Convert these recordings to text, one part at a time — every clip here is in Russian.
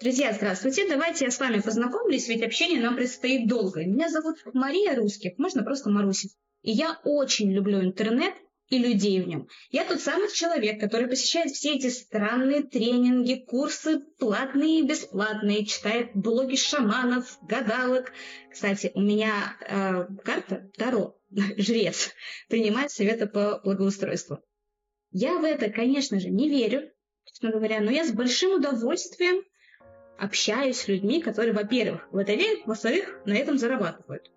Друзья, здравствуйте. Давайте я с вами познакомлюсь, ведь общение нам предстоит долго. Меня зовут Мария Русских, можно просто Маруся. И я очень люблю интернет и людей в нем. Я тот самый человек, который посещает все эти странные тренинги, курсы, платные и бесплатные, читает блоги шаманов, гадалок. Кстати, у меня э, карта Таро, жрец, принимает советы по благоустройству. Я в это, конечно же, не верю, честно говоря, но я с большим удовольствием общаюсь с людьми, которые, во-первых, в это верят, во-вторых, на этом зарабатывают.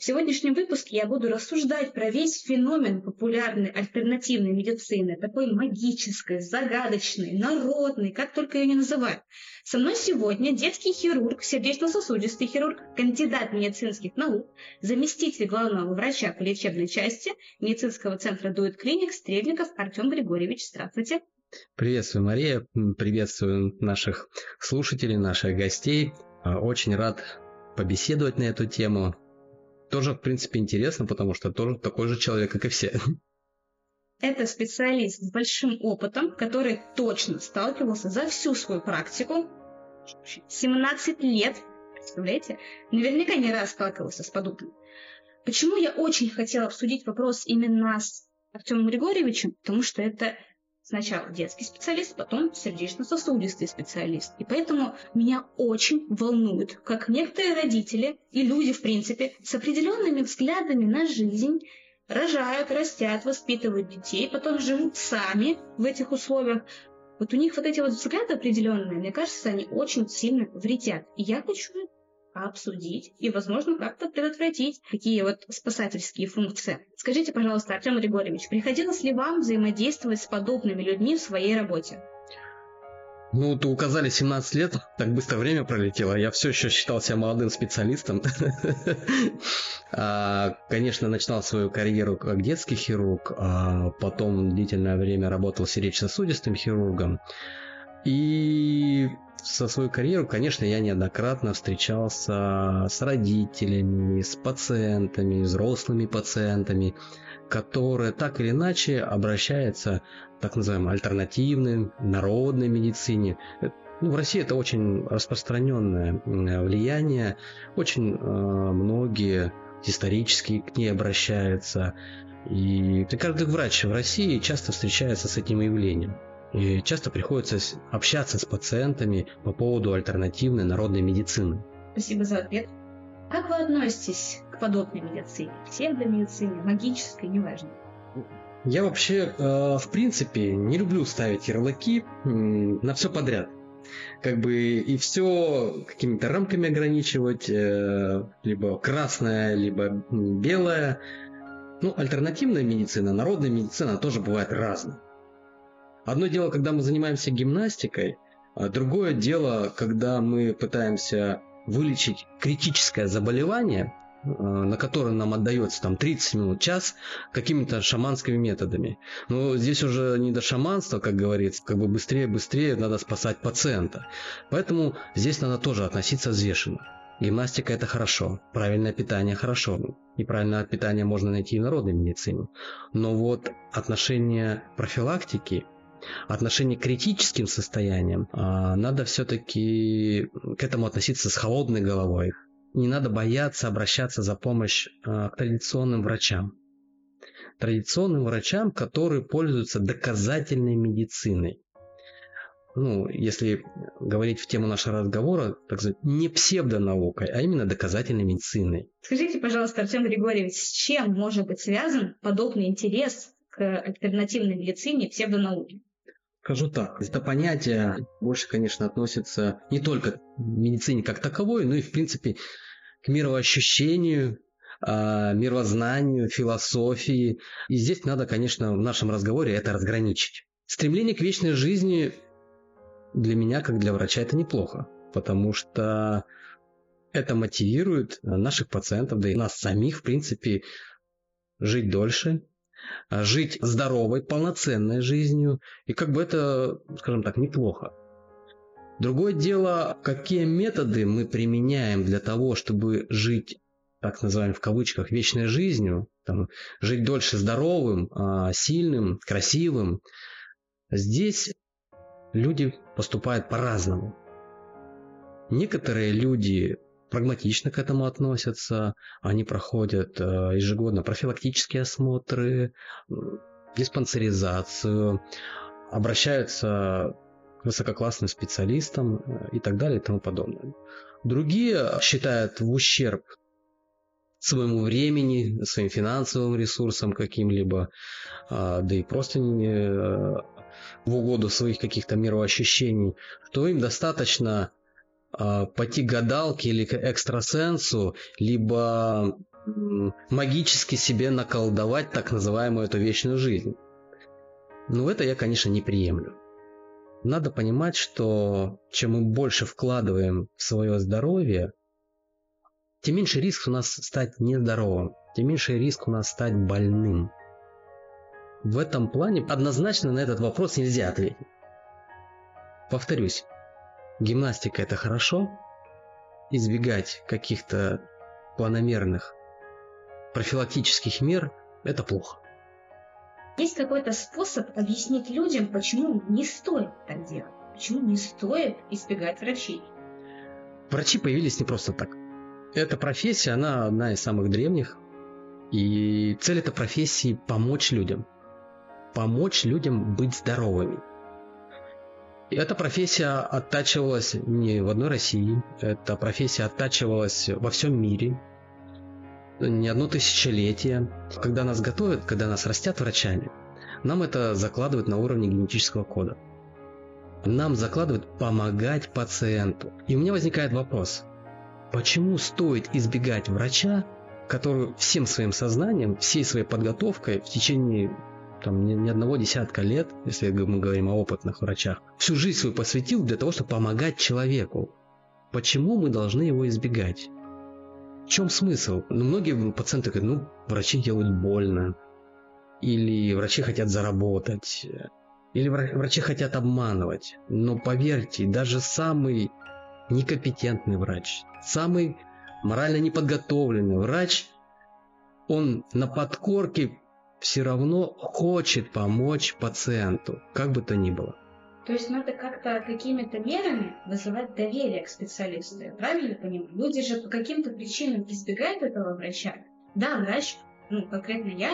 В сегодняшнем выпуске я буду рассуждать про весь феномен популярной альтернативной медицины, такой магической, загадочной, народной, как только ее не называют. Со мной сегодня детский хирург, сердечно-сосудистый хирург, кандидат медицинских наук, заместитель главного врача по лечебной части медицинского центра Дует Клиник Стрельников Артем Григорьевич. Здравствуйте. Приветствую, Мария. Приветствую наших слушателей, наших гостей. А, очень рад побеседовать на эту тему. Тоже, в принципе, интересно, потому что тоже такой же человек, как и все. Это специалист с большим опытом, который точно сталкивался за всю свою практику. 17 лет, представляете? Наверняка не раз сталкивался с подобным. Почему я очень хотела обсудить вопрос именно с Артемом Григорьевичем? Потому что это Сначала детский специалист, потом сердечно-сосудистый специалист. И поэтому меня очень волнует, как некоторые родители и люди, в принципе, с определенными взглядами на жизнь рожают, растят, воспитывают детей, потом живут сами в этих условиях. Вот у них вот эти вот взгляды определенные, мне кажется, они очень сильно вредят. И я хочу обсудить и, возможно, как-то предотвратить такие вот спасательские функции. Скажите, пожалуйста, Артем Григорьевич, приходилось ли вам взаимодействовать с подобными людьми в своей работе? Ну, ты указали 17 лет, так быстро время пролетело. Я все еще считал себя молодым специалистом. А, конечно, начинал свою карьеру как детский хирург, а потом длительное время работал сердечно-сосудистым хирургом. И со свою карьеру, конечно, я неоднократно встречался с родителями, с пациентами, взрослыми пациентами, которые так или иначе обращаются к так называемой альтернативной, народной медицине. Ну, в России это очень распространенное влияние. Очень э, многие исторически к ней обращаются. И каждый врач в России часто встречается с этим явлением. И часто приходится общаться с пациентами по поводу альтернативной народной медицины. Спасибо за ответ. Как вы относитесь к подобной медицине? Псевдомедицине, магической, неважно. Я вообще, э, в принципе, не люблю ставить ярлыки на все подряд. Как бы и все какими-то рамками ограничивать, э, либо красное, либо белое. Ну, альтернативная медицина, народная медицина тоже бывает разной. Одно дело, когда мы занимаемся гимнастикой, а другое дело, когда мы пытаемся вылечить критическое заболевание, а, на которое нам отдается там 30 минут, час, какими-то шаманскими методами. Но здесь уже не до шаманства, как говорится, как бы быстрее-быстрее надо спасать пациента. Поэтому здесь надо тоже относиться взвешенно. Гимнастика это хорошо, правильное питание хорошо. Неправильное питание можно найти и в народной медицине. Но вот отношение профилактики отношение к критическим состояниям, а, надо все-таки к этому относиться с холодной головой. Не надо бояться обращаться за помощь а, к традиционным врачам. Традиционным врачам, которые пользуются доказательной медициной. Ну, если говорить в тему нашего разговора, так сказать, не псевдонаукой, а именно доказательной медициной. Скажите, пожалуйста, Артем Григорьевич, с чем может быть связан подобный интерес к альтернативной медицине и псевдонауке? Скажу так, это понятие больше, конечно, относится не только к медицине как таковой, но и, в принципе, к мироощущению, а, мировознанию, философии. И здесь надо, конечно, в нашем разговоре это разграничить. Стремление к вечной жизни для меня, как для врача, это неплохо, потому что это мотивирует наших пациентов, да и нас самих, в принципе, жить дольше, жить здоровой, полноценной жизнью. И как бы это, скажем так, неплохо. Другое дело, какие методы мы применяем для того, чтобы жить, так называемым в кавычках, вечной жизнью, там, жить дольше здоровым, а, сильным, красивым. Здесь люди поступают по-разному. Некоторые люди прагматично к этому относятся, они проходят э, ежегодно профилактические осмотры, диспансеризацию, обращаются к высококлассным специалистам э, и так далее и тому подобное. Другие считают в ущерб своему времени, своим финансовым ресурсам каким-либо, а, да и просто э, в угоду своих каких-то мироощущений, что им достаточно пойти к гадалке или к экстрасенсу, либо магически себе наколдовать так называемую эту вечную жизнь. Но это я, конечно, не приемлю. Надо понимать, что чем мы больше вкладываем в свое здоровье, тем меньше риск у нас стать нездоровым, тем меньше риск у нас стать больным. В этом плане однозначно на этот вопрос нельзя ответить. Повторюсь, гимнастика это хорошо, избегать каких-то планомерных профилактических мер это плохо. Есть какой-то способ объяснить людям, почему не стоит так делать, почему не стоит избегать врачей? Врачи появились не просто так. Эта профессия, она одна из самых древних, и цель этой профессии – помочь людям. Помочь людям быть здоровыми. И эта профессия оттачивалась не в одной России, эта профессия оттачивалась во всем мире, не одно тысячелетие. Когда нас готовят, когда нас растят врачами, нам это закладывают на уровне генетического кода. Нам закладывают помогать пациенту. И у меня возникает вопрос, почему стоит избегать врача, который всем своим сознанием, всей своей подготовкой в течение там, ни, ни одного десятка лет, если мы говорим о опытных врачах, всю жизнь свою посвятил для того, чтобы помогать человеку. Почему мы должны его избегать? чем смысл? Ну, многие пациенты говорят, ну, врачи делают больно, или врачи хотят заработать, или врачи хотят обманывать. Но поверьте, даже самый некомпетентный врач, самый морально неподготовленный врач, он на подкорке все равно хочет помочь пациенту, как бы то ни было. То есть надо как-то какими-то мерами вызывать доверие к специалисту. Я правильно понимаю? Люди же по каким-то причинам избегают этого врача. Да, врач, ну, конкретно я,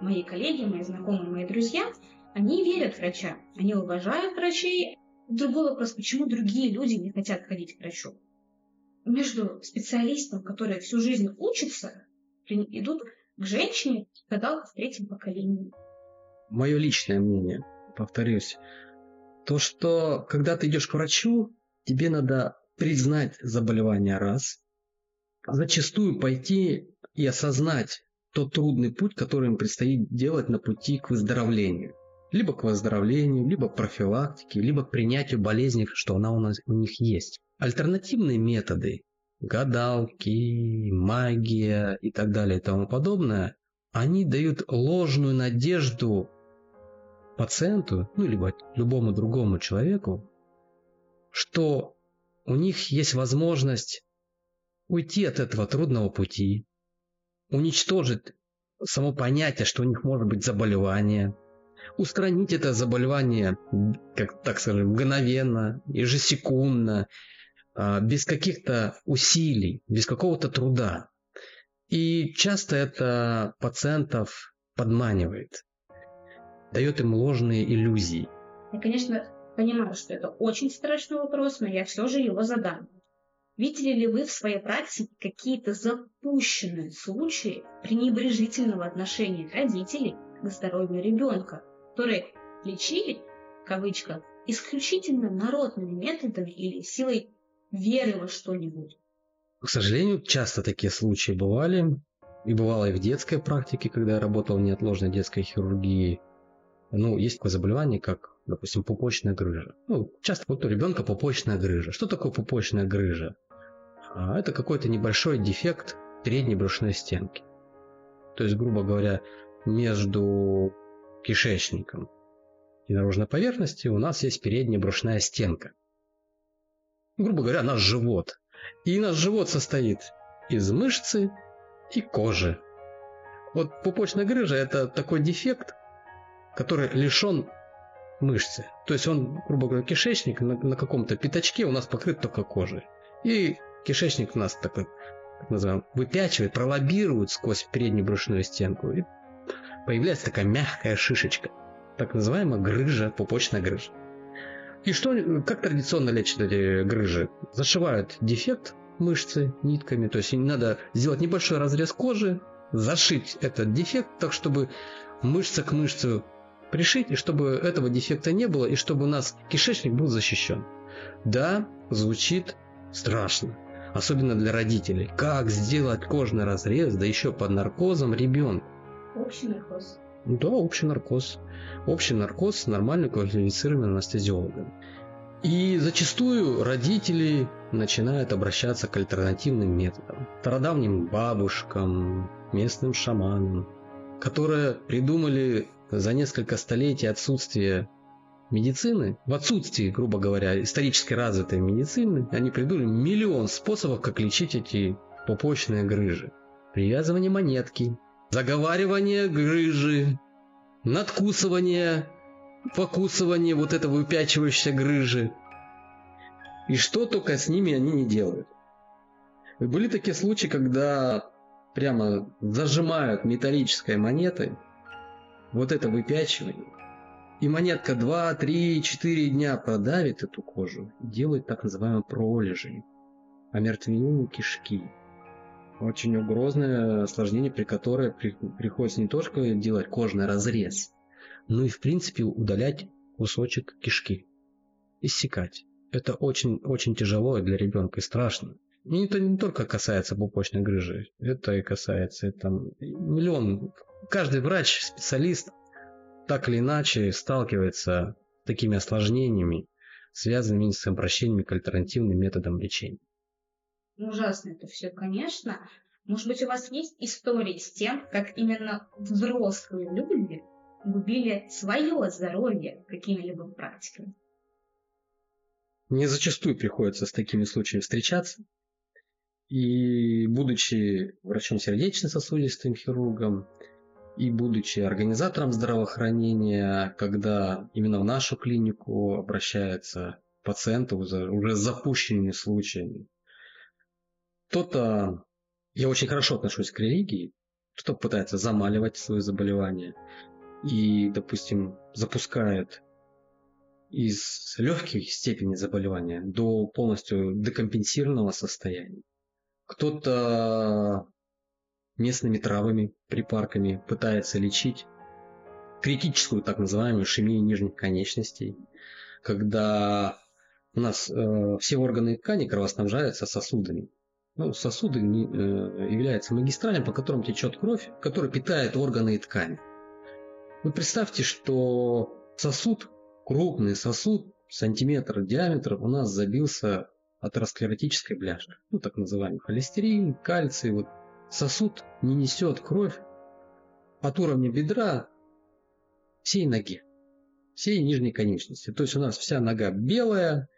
мои коллеги, мои знакомые, мои друзья, они верят врачам, они уважают врачей. Другой вопрос, почему другие люди не хотят ходить к врачу? Между специалистом, который всю жизнь учится, идут к женщине, гадалка в третьем поколении. Мое личное мнение, повторюсь, то, что когда ты идешь к врачу, тебе надо признать заболевание раз, зачастую пойти и осознать тот трудный путь, который им предстоит делать на пути к выздоровлению. Либо к выздоровлению, либо к профилактике, либо к принятию болезни, что она у, нас, у них есть. Альтернативные методы, гадалки, магия и так далее и тому подобное, они дают ложную надежду пациенту, ну, либо любому другому человеку, что у них есть возможность уйти от этого трудного пути, уничтожить само понятие, что у них может быть заболевание, устранить это заболевание, как так скажем, мгновенно, ежесекундно, без каких-то усилий, без какого-то труда. И часто это пациентов подманивает дает им ложные иллюзии. Я, конечно, понимаю, что это очень страшный вопрос, но я все же его задам. Видели ли вы в своей практике какие-то запущенные случаи пренебрежительного отношения родителей к здоровью ребенка, которые лечили, в кавычках, исключительно народными методами или силой веры во что-нибудь? К сожалению, часто такие случаи бывали. И бывало и в детской практике, когда я работал в неотложной детской хирургии. Ну, есть такое заболевание, как, допустим, пупочная грыжа. Ну, часто вот у ребенка пупочная грыжа. Что такое пупочная грыжа? А это какой-то небольшой дефект передней брюшной стенки. То есть, грубо говоря, между кишечником и наружной поверхностью у нас есть передняя брюшная стенка. Грубо говоря, наш живот. И наш живот состоит из мышцы и кожи. Вот пупочная грыжа – это такой дефект, который лишен мышцы. То есть он, грубо говоря, кишечник на, на каком-то пятачке у нас покрыт только кожей. И кишечник у нас такой, так называем, выпячивает, пролоббирует сквозь переднюю брюшную стенку. И появляется такая мягкая шишечка. Так называемая грыжа, пупочная грыжа. И что, как традиционно лечат эти грыжи? Зашивают дефект мышцы нитками, то есть надо сделать небольшой разрез кожи, зашить этот дефект так, чтобы мышца к мышце пришить, и чтобы этого дефекта не было, и чтобы у нас кишечник был защищен. Да, звучит страшно, особенно для родителей. Как сделать кожный разрез, да еще под наркозом ребенку? Общий наркоз. Да, общий наркоз. Общий наркоз с нормально квалифицированным анестезиологом. И зачастую родители начинают обращаться к альтернативным методам. Стародавним бабушкам, местным шаманам, которые придумали за несколько столетий отсутствия медицины, в отсутствии, грубо говоря, исторически развитой медицины, они придумали миллион способов, как лечить эти пупочные грыжи. Привязывание монетки, заговаривание грыжи, надкусывание, покусывание вот этого выпячивающейся грыжи. И что только с ними они не делают. Были такие случаи, когда прямо зажимают металлической монетой вот это выпячивание, и монетка 2, 3, 4 дня продавит эту кожу, делает так называемые пролежи, омертвение кишки. Очень угрозное осложнение, при которое при, приходится не только делать кожный разрез, но и в принципе удалять кусочек кишки, иссекать. Это очень-очень тяжело для ребенка и страшно. И это не только касается пупочной грыжи, это и касается там, миллион. Каждый врач, специалист так или иначе сталкивается с такими осложнениями, связанными с обращениями к альтернативным методам лечения. Ужасно это все, конечно. Может быть, у вас есть истории с тем, как именно взрослые люди губили свое здоровье какими-либо практиками? Мне зачастую приходится с такими случаями встречаться. И будучи врачом сердечно-сосудистым хирургом, и будучи организатором здравоохранения, когда именно в нашу клинику обращаются пациенты уже с запущенными случаями, кто-то, я очень хорошо отношусь к религии, кто пытается замаливать свое заболевание и, допустим, запускает из легких степени заболевания до полностью декомпенсированного состояния. Кто-то местными травами, припарками пытается лечить критическую так называемую ишемию нижних конечностей, когда у нас э, все органы и ткани кровоснабжаются сосудами. Ну, сосуды э, являются магистралем, по которым течет кровь, которая питает органы и ткани. Вы представьте, что сосуд, крупный сосуд, сантиметр диаметр у нас забился атеросклеротической бляшки. Ну, так называемый холестерин, кальций, вот Сосуд не несет кровь от уровня бедра всей ноги, всей нижней конечности. То есть у нас вся нога белая,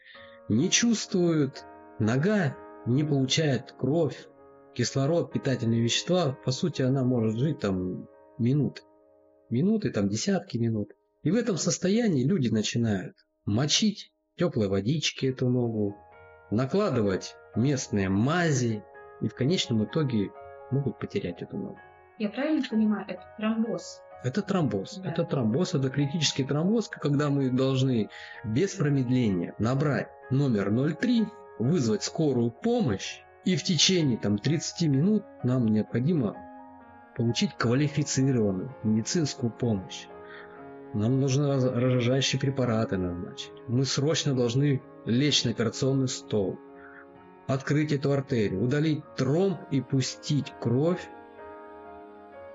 не чувствует, нога не получает кровь, кислород, питательные вещества. По сути, она может жить там минуты. Минуты, там десятки минут. И в этом состоянии люди начинают мочить теплой водички эту ногу, накладывать местные мази, и в конечном итоге могут потерять эту ногу. Я правильно понимаю, это тромбоз? Это тромбоз. Да. Это тромбоз, это критический тромбоз, когда мы должны без промедления набрать номер 03, вызвать скорую помощь, и в течение там, 30 минут нам необходимо получить квалифицированную медицинскую помощь. Нам нужно разжижающие препараты назначить. Мы срочно должны лечь на операционный стол открыть эту артерию, удалить тромб и пустить кровь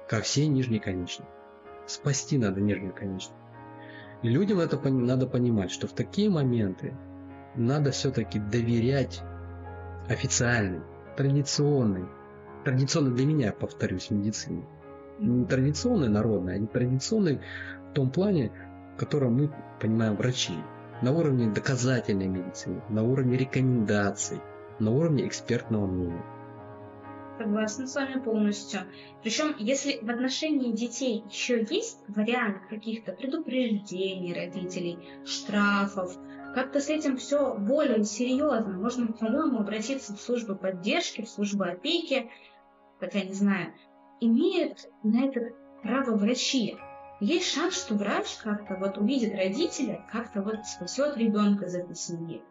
ко всей нижней конечности. Спасти надо нижнюю конечность. И людям это надо понимать, что в такие моменты надо все-таки доверять официальной, традиционной, традиционной для меня, повторюсь, медицине. Не традиционной народной, а не традиционной в том плане, в котором мы понимаем врачи. На уровне доказательной медицины, на уровне рекомендаций – на уровне экспертного мнения. Согласна с вами полностью. Причем, если в отношении детей еще есть вариант каких-то предупреждений родителей, штрафов, как-то с этим все более серьезно. Можно, по-моему, обратиться в службу поддержки, в службу опеки, хотя не знаю, имеют на это право врачи. Есть шанс, что врач как-то вот увидит родителя, как-то вот спасет ребенка из этой семьи.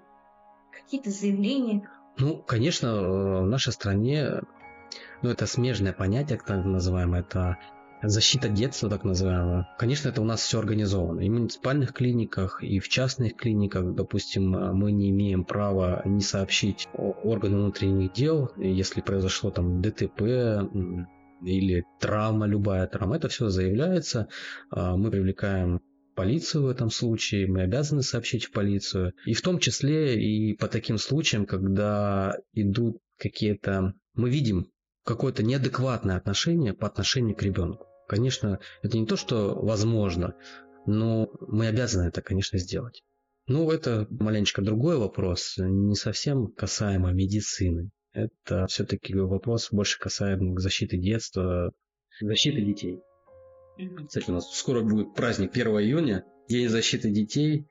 Какие-то заявления. Ну, конечно, в нашей стране, ну, это смежное понятие, так называемое, это защита детства, так называемая. Конечно, это у нас все организовано. И в муниципальных клиниках, и в частных клиниках, допустим, мы не имеем права не сообщить органы внутренних дел, если произошло там ДТП, или травма, любая травма, это все заявляется, а, мы привлекаем полицию в этом случае, мы обязаны сообщить в полицию. И в том числе и по таким случаям, когда идут какие-то... Мы видим какое-то неадекватное отношение по отношению к ребенку. Конечно, это не то, что возможно, но мы обязаны это, конечно, сделать. Ну, это маленечко другой вопрос, не совсем касаемо медицины. Это все-таки вопрос больше касаемо защиты детства, защиты детей. Кстати, у нас скоро будет праздник 1 июня, День защиты детей.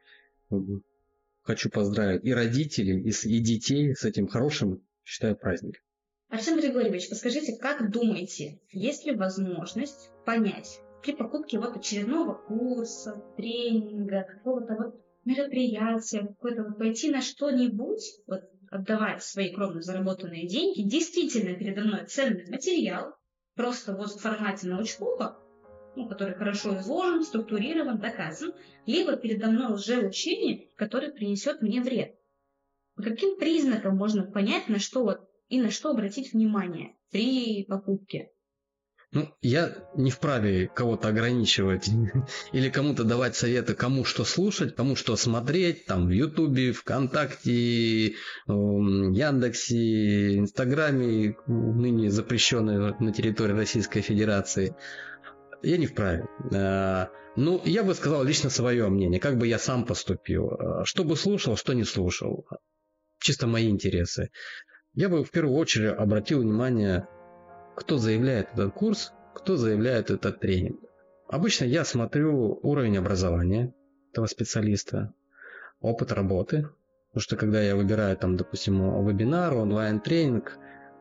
Хочу поздравить и родителей, и, детей с этим хорошим, считаю, праздником. Арсен Григорьевич, подскажите, как думаете, есть ли возможность понять при покупке вот очередного курса, тренинга, какого-то вот мероприятия, какой-то вот пойти на что-нибудь, вот отдавать свои кровно заработанные деньги, действительно передо мной ценный материал, просто вот в формате научпопа, ну, который хорошо изложен, структурирован, доказан, либо передо мной уже учение, которое принесет мне вред. По каким признакам можно понять, на что вот и на что обратить внимание при покупке? Ну, я не вправе кого-то ограничивать или кому-то давать советы, кому что слушать, кому что смотреть, там в Ютубе, ВКонтакте, Яндексе, Инстаграме, ныне запрещенной на территории Российской Федерации. Я не вправе. А, ну, я бы сказал лично свое мнение, как бы я сам поступил. А, что бы слушал, что не слушал. Чисто мои интересы. Я бы в первую очередь обратил внимание кто заявляет этот курс, кто заявляет этот тренинг. Обычно я смотрю уровень образования этого специалиста, опыт работы. Потому что когда я выбираю, там, допустим, вебинар, онлайн-тренинг,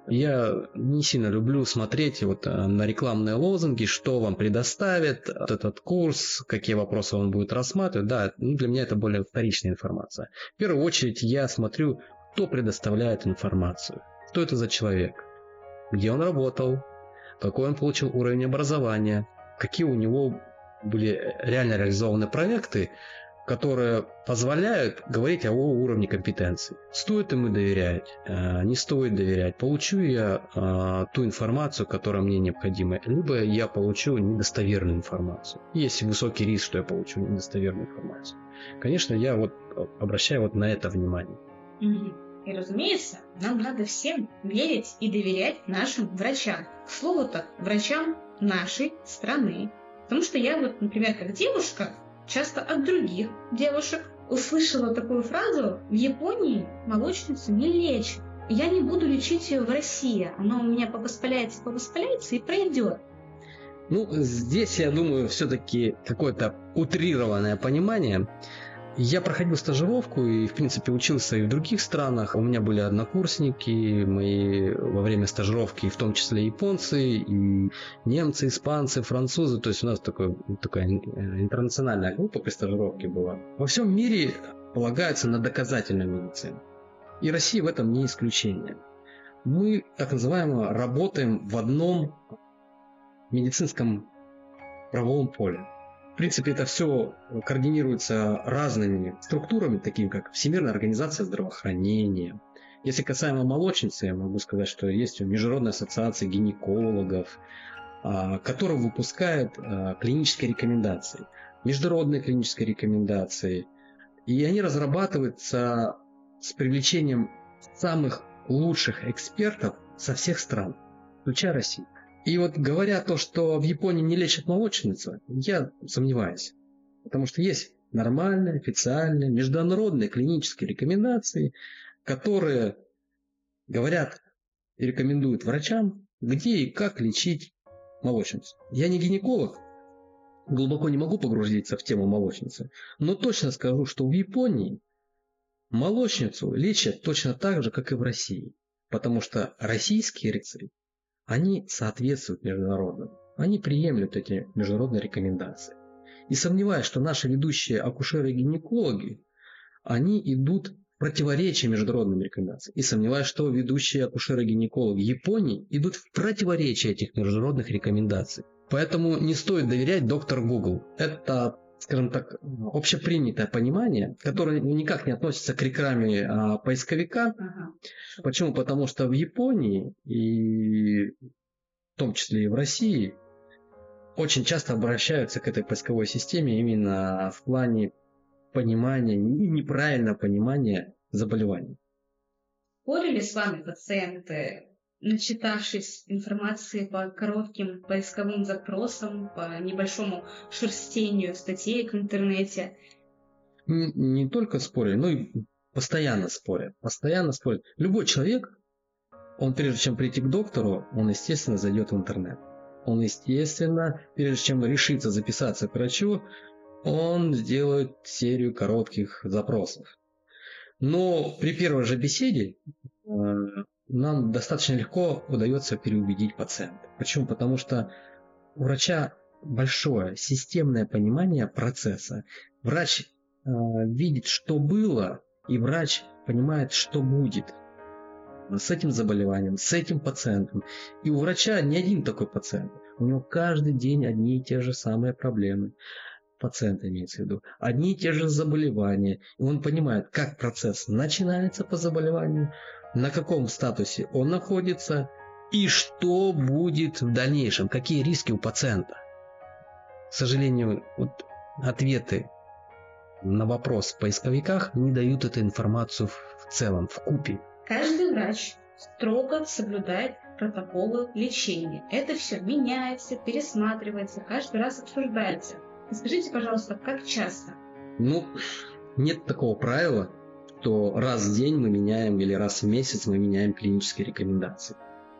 я не сильно люблю смотреть вот э, на рекламные лозунги, что вам предоставит этот курс, какие вопросы он будет рассматривать. Да, ну, для меня это более вторичная информация. В первую очередь я смотрю, кто предоставляет информацию, кто это за человек где он работал, какой он получил уровень образования, какие у него были реально реализованы проекты, которые позволяют говорить о его уровне компетенции. Стоит ему доверять, э, не стоит доверять. Получу я э, ту информацию, которая мне необходима, либо я получу недостоверную информацию. Есть высокий риск, что я получу недостоверную информацию. Конечно, я вот обращаю вот на это внимание. Mm-hmm. И, разумеется, нам надо всем верить и доверять нашим врачам. К слову-то, врачам нашей страны. Потому что я вот, например, как девушка, часто от других девушек услышала такую фразу «В Японии молочницу не лечат». Я не буду лечить ее в России. Она у меня повоспаляется, повоспаляется и пройдет. Ну, здесь, я думаю, все-таки какое-то утрированное понимание. Я проходил стажировку и, в принципе, учился и в других странах. У меня были однокурсники, мои во время стажировки, в том числе японцы, и немцы, испанцы, французы. То есть у нас такой, такая э, интернациональная группа при стажировке была. Во всем мире полагаются на доказательную медицину. И Россия в этом не исключение. Мы, так называемо, работаем в одном медицинском правовом поле принципе, это все координируется разными структурами, такими как Всемирная организация здравоохранения. Если касаемо молочницы, я могу сказать, что есть Международная ассоциация гинекологов, а, которая выпускает а, клинические рекомендации, международные клинические рекомендации. И они разрабатываются с привлечением самых лучших экспертов со всех стран, включая Россию. И вот говоря то, что в Японии не лечат молочницу, я сомневаюсь. Потому что есть нормальные, официальные, международные клинические рекомендации, которые говорят и рекомендуют врачам, где и как лечить молочницу. Я не гинеколог, глубоко не могу погрузиться в тему молочницы, но точно скажу, что в Японии Молочницу лечат точно так же, как и в России, потому что российские рецепты, они соответствуют международным, они приемлют эти международные рекомендации. И сомневаюсь, что наши ведущие акушеры и гинекологи, они идут в противоречие международным рекомендациям. И сомневаюсь, что ведущие акушеры и гинекологи Японии идут в противоречие этих международных рекомендаций. Поэтому не стоит доверять доктор Google. Это скажем так, общепринятое понимание, которое никак не относится к рекламе а, поисковика. Ага. Почему? Потому что в Японии и в том числе и в России очень часто обращаются к этой поисковой системе именно в плане понимания и неправильного понимания заболеваний. Спорили с вами пациенты начитавшись информации по коротким поисковым запросам, по небольшому шерстению статей в интернете. Не, не только спорят, но и постоянно спорят. Постоянно спорят. Любой человек, он прежде чем прийти к доктору, он, естественно, зайдет в интернет. Он, естественно, прежде чем решиться записаться к врачу, он сделает серию коротких запросов. Но при первой же беседе э, нам достаточно легко удается переубедить пациента. Почему? Потому что у врача большое системное понимание процесса. Врач э, видит, что было, и врач понимает, что будет с этим заболеванием, с этим пациентом. И у врача не один такой пациент. У него каждый день одни и те же самые проблемы. Пациент имеется в виду. Одни и те же заболевания. И он понимает, как процесс начинается по заболеванию, на каком статусе он находится и что будет в дальнейшем, какие риски у пациента. К сожалению, вот ответы на вопрос в поисковиках не дают эту информацию в целом, в купе. Каждый врач строго соблюдает протоколы лечения. Это все меняется, пересматривается, каждый раз обсуждается. Скажите, пожалуйста, как часто? Ну, нет такого правила, то раз в день мы меняем или раз в месяц мы меняем клинические рекомендации.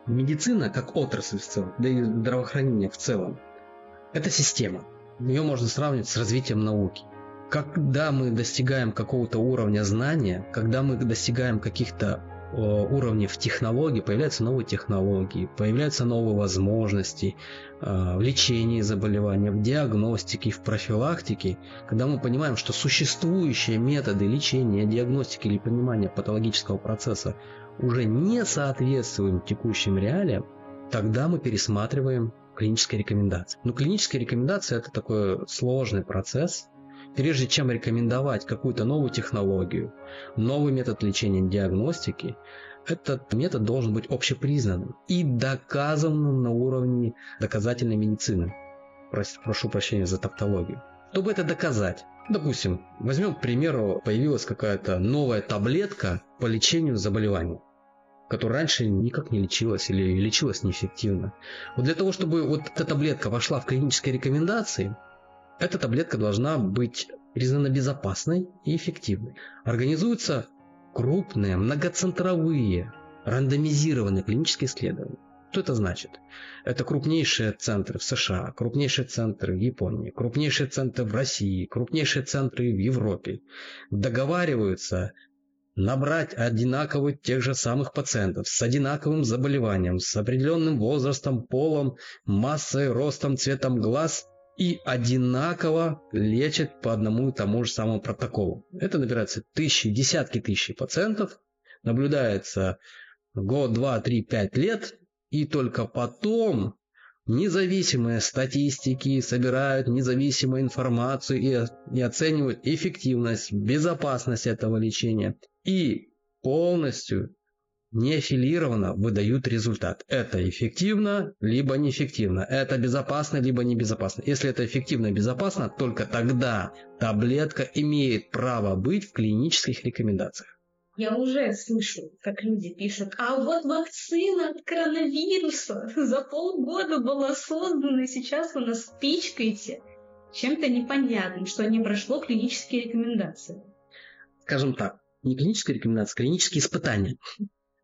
Медицина, как отрасль в целом, да и здравоохранение в целом, это система. Ее можно сравнивать с развитием науки. Когда мы достигаем какого-то уровня знания, когда мы достигаем каких-то уровне в технологии появляются новые технологии, появляются новые возможности э, в лечении заболевания, в диагностике, в профилактике, когда мы понимаем, что существующие методы лечения, диагностики или понимания патологического процесса уже не соответствуют текущим реалиям, тогда мы пересматриваем клинические рекомендации. Но клинические рекомендации это такой сложный процесс, Прежде чем рекомендовать какую-то новую технологию, новый метод лечения диагностики, этот метод должен быть общепризнанным и доказанным на уровне доказательной медицины. Прошу прощения за тавтологию. Чтобы это доказать, допустим, возьмем, к примеру, появилась какая-то новая таблетка по лечению заболеваний которая раньше никак не лечилась или лечилась неэффективно. Вот для того, чтобы вот эта таблетка вошла в клинические рекомендации, эта таблетка должна быть признана безопасной и эффективной. Организуются крупные, многоцентровые, рандомизированные клинические исследования. Что это значит? Это крупнейшие центры в США, крупнейшие центры в Японии, крупнейшие центры в России, крупнейшие центры в Европе. Договариваются набрать одинаковых тех же самых пациентов с одинаковым заболеванием, с определенным возрастом, полом, массой, ростом, цветом глаз и одинаково лечат по одному и тому же самому протоколу. Это набирается тысячи, десятки тысяч пациентов, наблюдается год, два, три, пять лет, и только потом независимые статистики собирают независимую информацию и, и оценивают эффективность, безопасность этого лечения и полностью не аффилированно выдают результат. Это эффективно, либо неэффективно. Это безопасно, либо небезопасно. Если это эффективно и безопасно, только тогда таблетка имеет право быть в клинических рекомендациях. Я уже слышу, как люди пишут, а вот вакцина от коронавируса за полгода была создана, и сейчас вы нас пичкаете чем-то непонятным, что не прошло клинические рекомендации. Скажем так, не клинические рекомендации, а клинические испытания.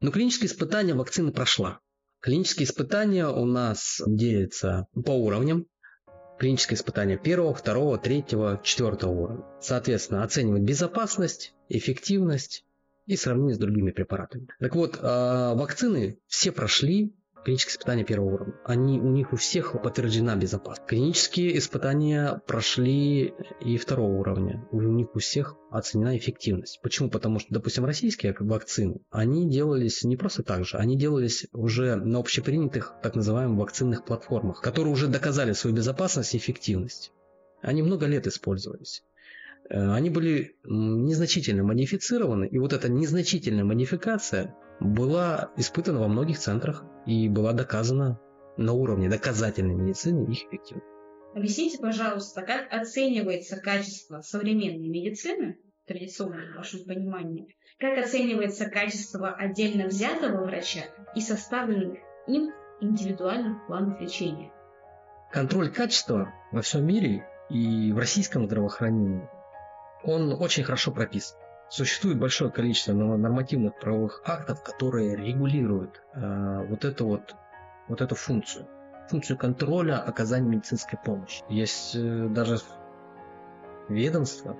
Но клинические испытания вакцины прошла. Клинические испытания у нас делятся по уровням. клиническое испытание первого, второго, третьего, четвертого уровня. Соответственно, оценивать безопасность, эффективность и сравнение с другими препаратами. Так вот, а, вакцины все прошли клинические испытания первого уровня. Они, у них у всех подтверждена безопасность. Клинические испытания прошли и второго уровня. У них у всех оценена эффективность. Почему? Потому что, допустим, российские вакцины, они делались не просто так же, они делались уже на общепринятых так называемых вакцинных платформах, которые уже доказали свою безопасность и эффективность. Они много лет использовались. Э, они были незначительно модифицированы, и вот эта незначительная модификация была испытана во многих центрах и была доказана на уровне доказательной медицины их эффективность. Объясните, пожалуйста, как оценивается качество современной медицины, традиционно в вашем понимании, как оценивается качество отдельно взятого врача и составленных им индивидуальных планов лечения? Контроль качества во всем мире и в российском здравоохранении, он очень хорошо прописан. Существует большое количество нормативных правовых актов, которые регулируют э, вот эту вот, вот эту функцию. Функцию контроля оказания медицинской помощи. Есть э, даже ведомство,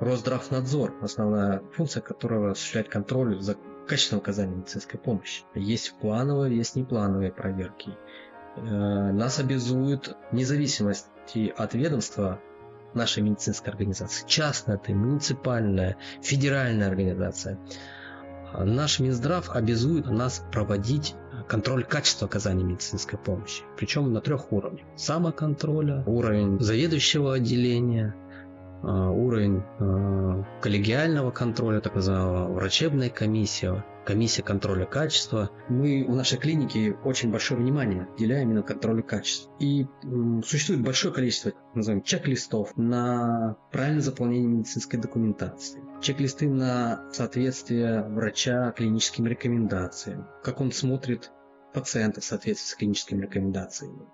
Росздравнадзор, основная функция которого осуществляет контроль за качеством оказания медицинской помощи. Есть плановые, есть неплановые проверки. Э, нас обязуют независимости от ведомства нашей медицинской организации. Частная это, муниципальная, федеральная организация. Наш Минздрав обязует нас проводить контроль качества оказания медицинской помощи. Причем на трех уровнях. Самоконтроля, уровень заведующего отделения, а, уровень а, коллегиального контроля, так называемого врачебная комиссия, комиссия контроля качества. Мы в нашей клинике очень большое внимание уделяем именно контролю качества. И существует большое количество, назовем, чек-листов на правильное заполнение медицинской документации. Чек-листы на соответствие врача клиническим рекомендациям, как он смотрит пациента в соответствии с клиническими рекомендациями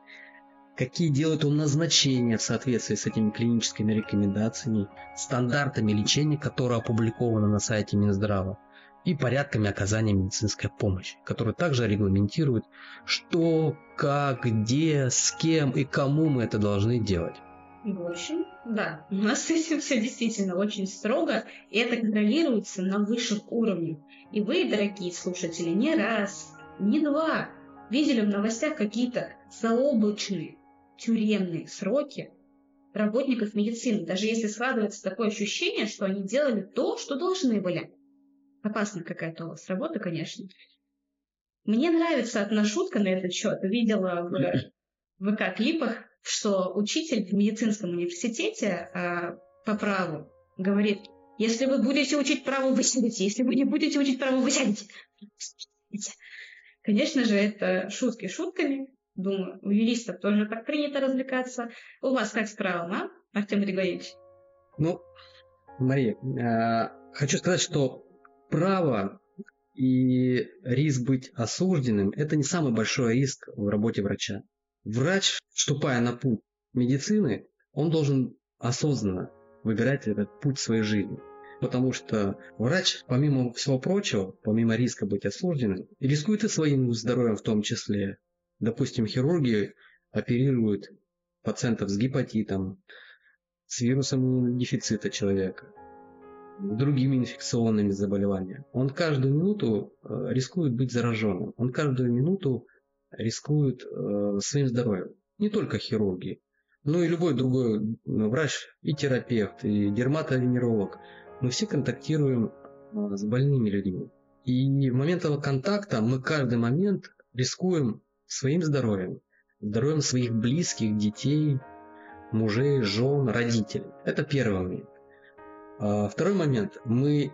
какие делает он назначения в соответствии с этими клиническими рекомендациями, стандартами лечения, которые опубликованы на сайте Минздрава, и порядками оказания медицинской помощи, которые также регламентируют, что, как, где, с кем и кому мы это должны делать. В общем, да, у нас с этим все действительно очень строго, и это контролируется на высших уровнях. И вы, дорогие слушатели, не раз, не два видели в новостях какие-то заоблачные тюремные сроки работников медицины, даже если складывается такое ощущение, что они делали то, что должны были. Опасная какая-то у вас работа, конечно. Мне нравится одна шутка на этот счет. Видела в ВК-клипах, что учитель в медицинском университете э, по праву говорит, если вы будете учить право, вы сядете. Если вы не будете учить право, вы сядете. Конечно же, это шутки шутками, Думаю, у юристов тоже так принято развлекаться. У вас как с правом, а, Артем Григорьевич? Ну, Мария, э, хочу сказать, что право и риск быть осужденным – это не самый большой риск в работе врача. Врач, вступая на путь медицины, он должен осознанно выбирать этот путь своей жизни. Потому что врач, помимо всего прочего, помимо риска быть осужденным, рискует и своим здоровьем в том числе, Допустим, хирурги оперируют пациентов с гепатитом, с вирусом дефицита человека, другими инфекционными заболеваниями. Он каждую минуту э, рискует быть зараженным. Он каждую минуту рискует э, своим здоровьем. Не только хирурги, но и любой другой врач, и терапевт, и дерматовенеролог. Мы все контактируем э, с больными людьми. И в момент этого контакта мы каждый момент рискуем своим здоровьем, здоровьем своих близких, детей, мужей, жен, родителей. Это первый момент. А второй момент. Мы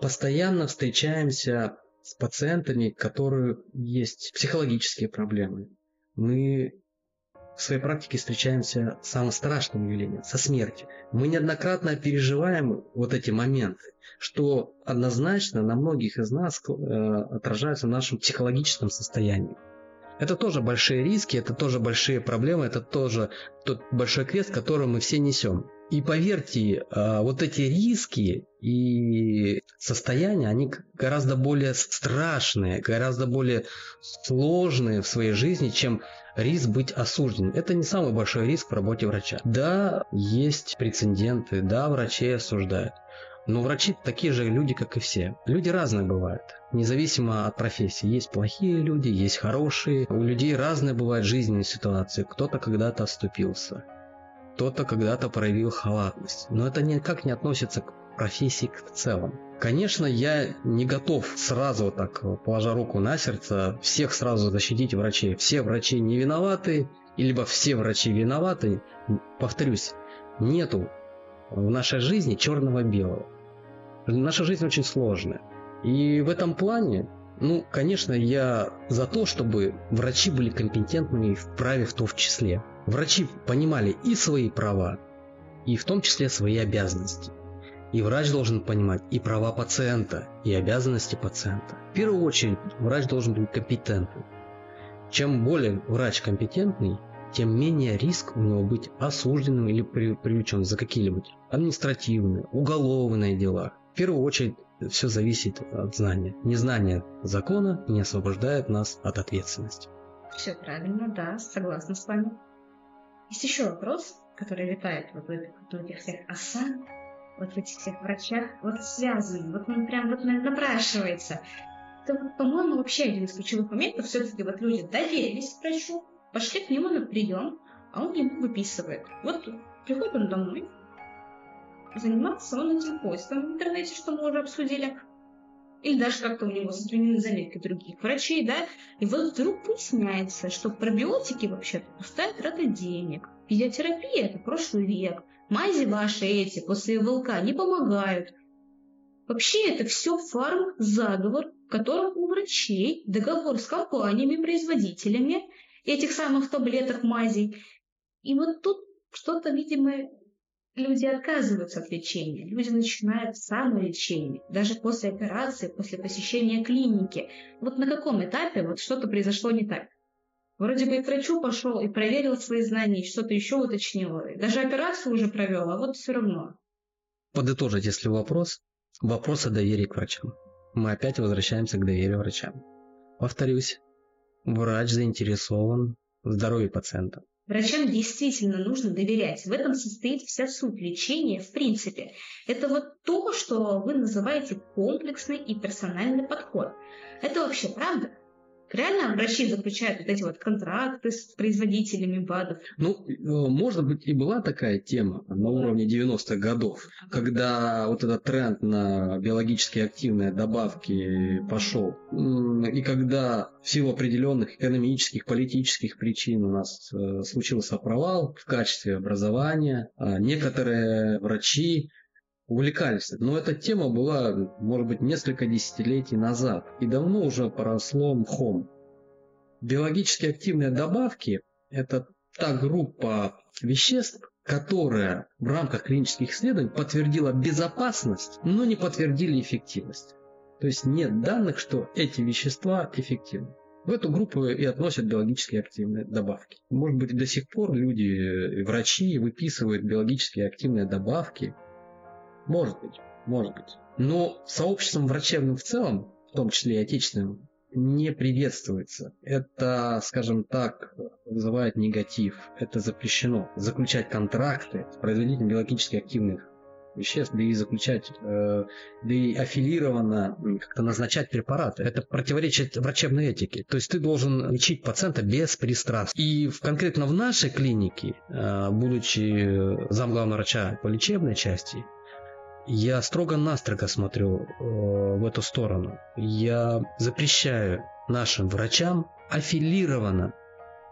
постоянно встречаемся с пациентами, которые есть психологические проблемы. Мы в своей практике встречаемся с самым страшным явлением, со смертью. Мы неоднократно переживаем вот эти моменты, что однозначно на многих из нас э, отражается в нашем психологическом состоянии. Это тоже большие риски, это тоже большие проблемы, это тоже тот большой крест, который мы все несем. И поверьте, а, вот эти риски и состояния, они гораздо более страшные, гораздо более сложные в своей жизни, чем риск быть осужденным. Это не самый большой риск в работе врача. Да, есть прецеденты, да, врачей осуждают. Но врачи такие же люди, как и все. Люди разные бывают, независимо от профессии. Есть плохие люди, есть хорошие. У людей разные бывают жизненные ситуации. Кто-то когда-то оступился, кто-то когда-то проявил халатность. Но это никак не относится к профессии в целом. Конечно, я не готов сразу так, положа руку на сердце, всех сразу защитить врачей. Все врачи не виноваты, либо все врачи виноваты. Повторюсь, нету в нашей жизни черного-белого. Наша жизнь очень сложная. И в этом плане, ну, конечно, я за то, чтобы врачи были компетентными в праве в том числе. Врачи понимали и свои права, и в том числе свои обязанности. И врач должен понимать и права пациента, и обязанности пациента. В первую очередь, врач должен быть компетентным. Чем более врач компетентный, тем менее риск у него быть осужденным или привлечен за какие-либо административные, уголовные дела. Первую очередь все зависит от знания. Незнание закона не освобождает нас от ответственности. Все правильно, да, согласна с вами. Есть еще вопрос, который витает вот в этих, вот в этих всех осанках, вот в этих всех врачах, вот связан, вот он прям вот напрашивается. Это, по-моему, вообще один из ключевых моментов. Все-таки вот люди доверились врачу, пошли к нему на прием, а он ему выписывает. Вот приходит он домой, заниматься он этим поиском в интернете, что мы уже обсудили, или даже как-то у него сохранены заметки других врачей, да, и вот вдруг выясняется, что пробиотики вообще-то пустая трата денег, физиотерапия – это прошлый век, мази ваши эти после ВЛК не помогают. Вообще это все фарм-заговор, в котором у врачей договор с компаниями-производителями этих самых таблеток мазей. И вот тут что-то, видимо, люди отказываются от лечения, люди начинают самолечение, даже после операции, после посещения клиники. Вот на каком этапе вот что-то произошло не так? Вроде бы и к врачу пошел, и проверил свои знания, что-то еще уточнил, даже операцию уже провел, а вот все равно. Подытожить, если вопрос, вопрос о доверии к врачам. Мы опять возвращаемся к доверию врачам. Повторюсь, врач заинтересован в здоровье пациента. Врачам действительно нужно доверять. В этом состоит вся суть лечения в принципе. Это вот то, что вы называете комплексный и персональный подход. Это вообще правда? Реально врачи заключают вот эти вот контракты с производителями БАДов? Ну, э, может быть, и была такая тема на уровне 90-х годов, когда вот этот тренд на биологически активные добавки пошел. И когда в силу определенных экономических, политических причин у нас э, случился провал в качестве образования, а некоторые врачи увлекались. Но эта тема была, может быть, несколько десятилетий назад и давно уже поросло мхом. Биологически активные добавки – это та группа веществ, которая в рамках клинических исследований подтвердила безопасность, но не подтвердили эффективность. То есть нет данных, что эти вещества эффективны. В эту группу и относят биологически активные добавки. Может быть, до сих пор люди, врачи выписывают биологически активные добавки может быть, может быть. Но сообществом врачебным в целом, в том числе и отечественным, не приветствуется. Это, скажем так, вызывает негатив. Это запрещено. Заключать контракты с производителем биологически активных веществ, да и заключать, э, да и аффилированно как-то назначать препараты. Это противоречит врачебной этике. То есть ты должен лечить пациента беспристрастно. И в, конкретно в нашей клинике, э, будучи замглавного врача по лечебной части, я строго-настрого смотрю э, в эту сторону. Я запрещаю нашим врачам аффилированно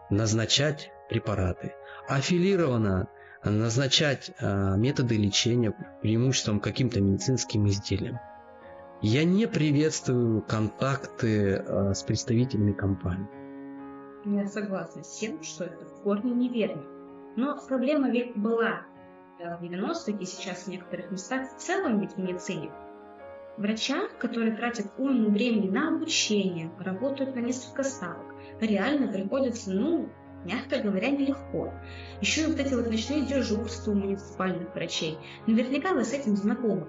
назначать препараты, аффилированно назначать э, методы лечения преимуществом каким-то медицинским изделиям. Я не приветствую контакты э, с представителями компании. Я согласна с тем, что это в корне неверно. Но проблема ведь была 90-х и сейчас в некоторых местах в целом ведь в медицине, врачах, которые тратят уйму времени на обучение, работают на несколько ставок, реально приходится, ну, мягко говоря, нелегко. Еще и вот эти вот ночные дежурства у муниципальных врачей. Наверняка вы с этим знакомы.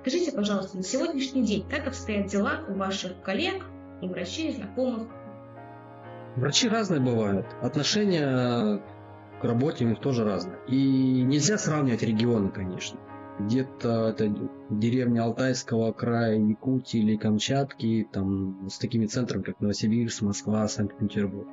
Скажите, пожалуйста, на сегодняшний день как обстоят дела у ваших коллег, у врачей, знакомых? Врачи разные бывают. Отношения к работе у них тоже разные. И нельзя сравнивать регионы, конечно. Где-то это деревня Алтайского края, Якутии или Камчатки, там с такими центрами, как Новосибирск, Москва, Санкт-Петербург.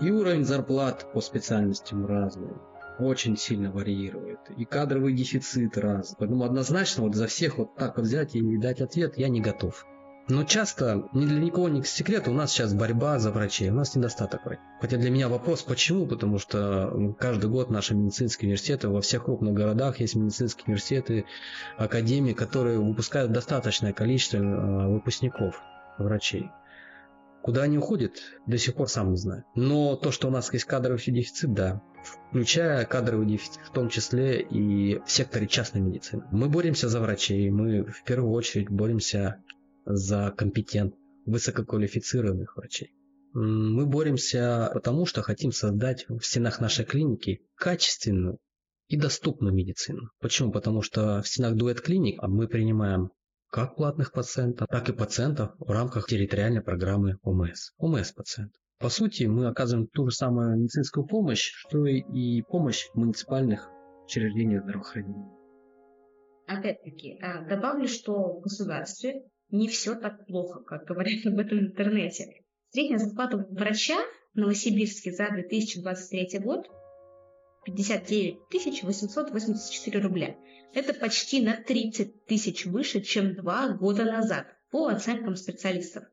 И уровень зарплат по специальностям разный. Очень сильно варьирует. И кадровый дефицит раз. Поэтому однозначно вот за всех вот так вот взять и дать ответ я не готов. Но часто, ни для никого не секрет, у нас сейчас борьба за врачей, у нас недостаток врачей. Хотя для меня вопрос, почему? Потому что каждый год наши медицинские университеты, во всех крупных городах есть медицинские университеты, академии, которые выпускают достаточное количество э, выпускников, врачей. Куда они уходят, до сих пор сам не знаю. Но то, что у нас есть кадровый дефицит, да. Включая кадровый дефицит, в том числе и в секторе частной медицины. Мы боремся за врачей, мы в первую очередь боремся за компетент, высококвалифицированных врачей. Мы боремся потому, что хотим создать в стенах нашей клиники качественную и доступную медицину. Почему? Потому что в стенах дуэт клиник мы принимаем как платных пациентов, так и пациентов в рамках территориальной программы ОМС. ОМС пациент. По сути, мы оказываем ту же самую медицинскую помощь, что и помощь муниципальных учреждениях здравоохранения. Опять-таки, а, добавлю, что в государстве не все так плохо, как говорят об этом в интернете. Средняя зарплата врача в Новосибирске за 2023 год 59 884 рубля. Это почти на 30 тысяч выше, чем два года назад, по оценкам специалистов.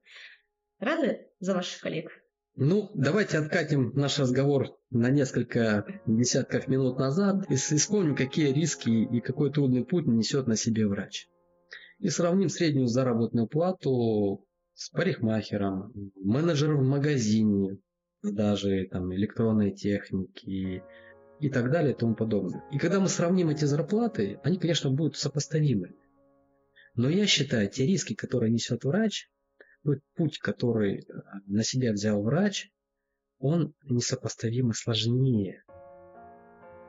Рады за ваших коллег? Ну, давайте откатим наш разговор на несколько десятков минут назад и вспомним, какие риски и какой трудный путь несет на себе врач и сравним среднюю заработную плату с парикмахером, менеджером в магазине, даже там электронной техники и так далее и тому подобное. И когда мы сравним эти зарплаты, они, конечно, будут сопоставимы. Но я считаю, те риски, которые несет врач, тот путь, который на себя взял врач, он несопоставимо сложнее.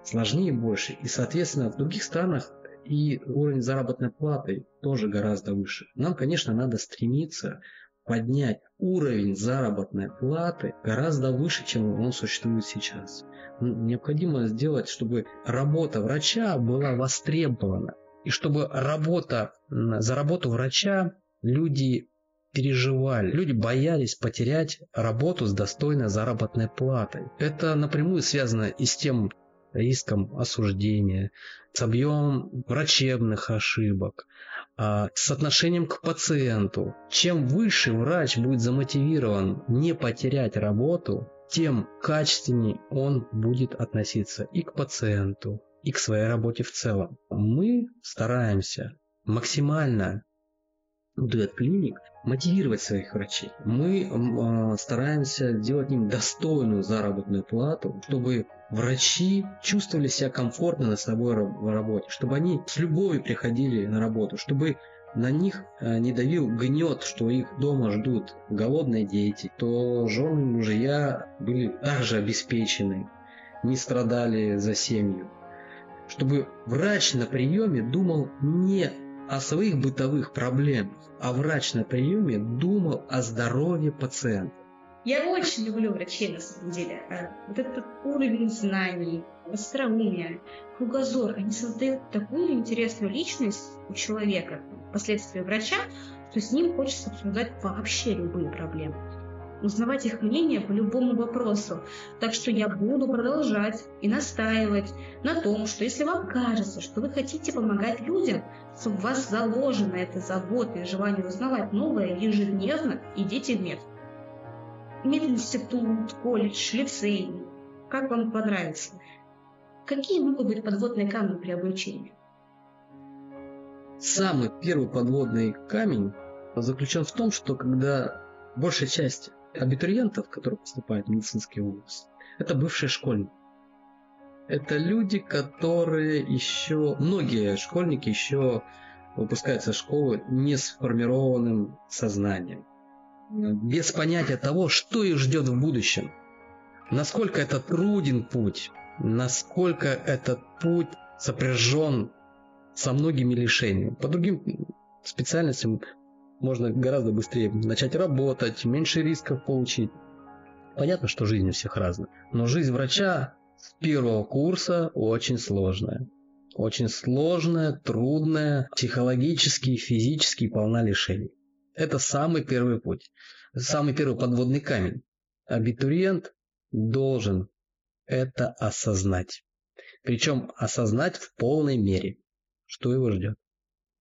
Сложнее больше. И, соответственно, в других странах и уровень заработной платы тоже гораздо выше. Нам, конечно, надо стремиться поднять уровень заработной платы гораздо выше, чем он существует сейчас. Необходимо сделать, чтобы работа врача была востребована. И чтобы работа, за работу врача люди переживали. Люди боялись потерять работу с достойной заработной платой. Это напрямую связано и с тем риском осуждения, с объемом врачебных ошибок, а, с отношением к пациенту. Чем выше врач будет замотивирован не потерять работу, тем качественнее он будет относиться и к пациенту, и к своей работе в целом. Мы стараемся максимально Дуэт Клиник мотивировать своих врачей. Мы э, стараемся делать им достойную заработную плату, чтобы врачи чувствовали себя комфортно на собой в работе, чтобы они с любовью приходили на работу, чтобы на них э, не давил гнет, что их дома ждут голодные дети, то жены мужья были также обеспечены, не страдали за семью. Чтобы врач на приеме думал не о своих бытовых проблемах, а врач на приеме думал о здоровье пациента. Я очень люблю врачей, на самом деле. А, вот этот уровень знаний, остроумия, кругозор, они создают такую интересную личность у человека, впоследствии врача, что с ним хочется обсуждать вообще любые проблемы узнавать их мнение по любому вопросу. Так что я буду продолжать и настаивать на том, что если вам кажется, что вы хотите помогать людям, в вас заложена эта забота и желание узнавать новое ежедневно, идите в мед. Мединститут, колледж, лицей, как вам понравится. Какие могут быть подводные камни при обучении? Самый первый подводный камень заключен в том, что когда большая часть абитуриентов, которые поступают в медицинский вуз, это бывшие школьники. Это люди, которые еще, многие школьники еще выпускаются из школы не сформированным сознанием, без понятия того, что их ждет в будущем, насколько это труден путь, насколько этот путь сопряжен со многими лишениями. По другим специальностям можно гораздо быстрее начать работать, меньше рисков получить. Понятно, что жизнь у всех разная, но жизнь врача с первого курса очень сложная. Очень сложная, трудная, психологически и физически полна лишений. Это самый первый путь, самый первый подводный камень. Абитуриент должен это осознать. Причем осознать в полной мере, что его ждет.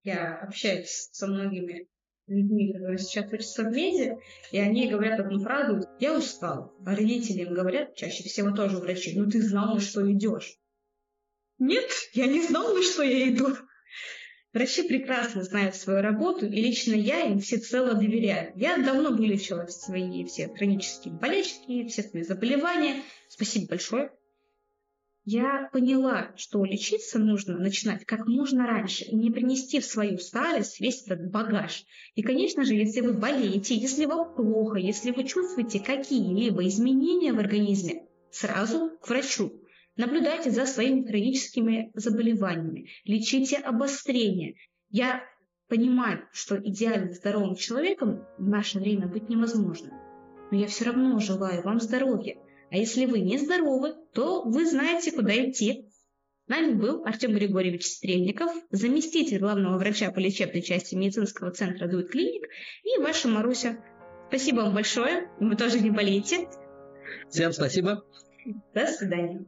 Я общаюсь со многими людьми, которые сейчас учатся в меди, и они говорят одну фразу «я устал». А родители им говорят, чаще всего тоже врачи, «ну ты знал, на что идешь». Нет, я не знал, на что я иду. Врачи прекрасно знают свою работу, и лично я им всецело доверяю. Я давно вылечила свои все хронические болячки, все свои заболевания. Спасибо большое я поняла, что лечиться нужно начинать как можно раньше и не принести в свою старость весь этот багаж. И, конечно же, если вы болеете, если вам плохо, если вы чувствуете какие-либо изменения в организме, сразу к врачу. Наблюдайте за своими хроническими заболеваниями, лечите обострение. Я понимаю, что идеально здоровым человеком в наше время быть невозможно. Но я все равно желаю вам здоровья. А если вы не здоровы, то вы знаете, куда идти. С нами был Артем Григорьевич Стрельников, заместитель главного врача по лечебной части медицинского центра Дует Клиник и ваша Маруся. Спасибо вам большое. Вы тоже не болеете. Всем спасибо. До свидания.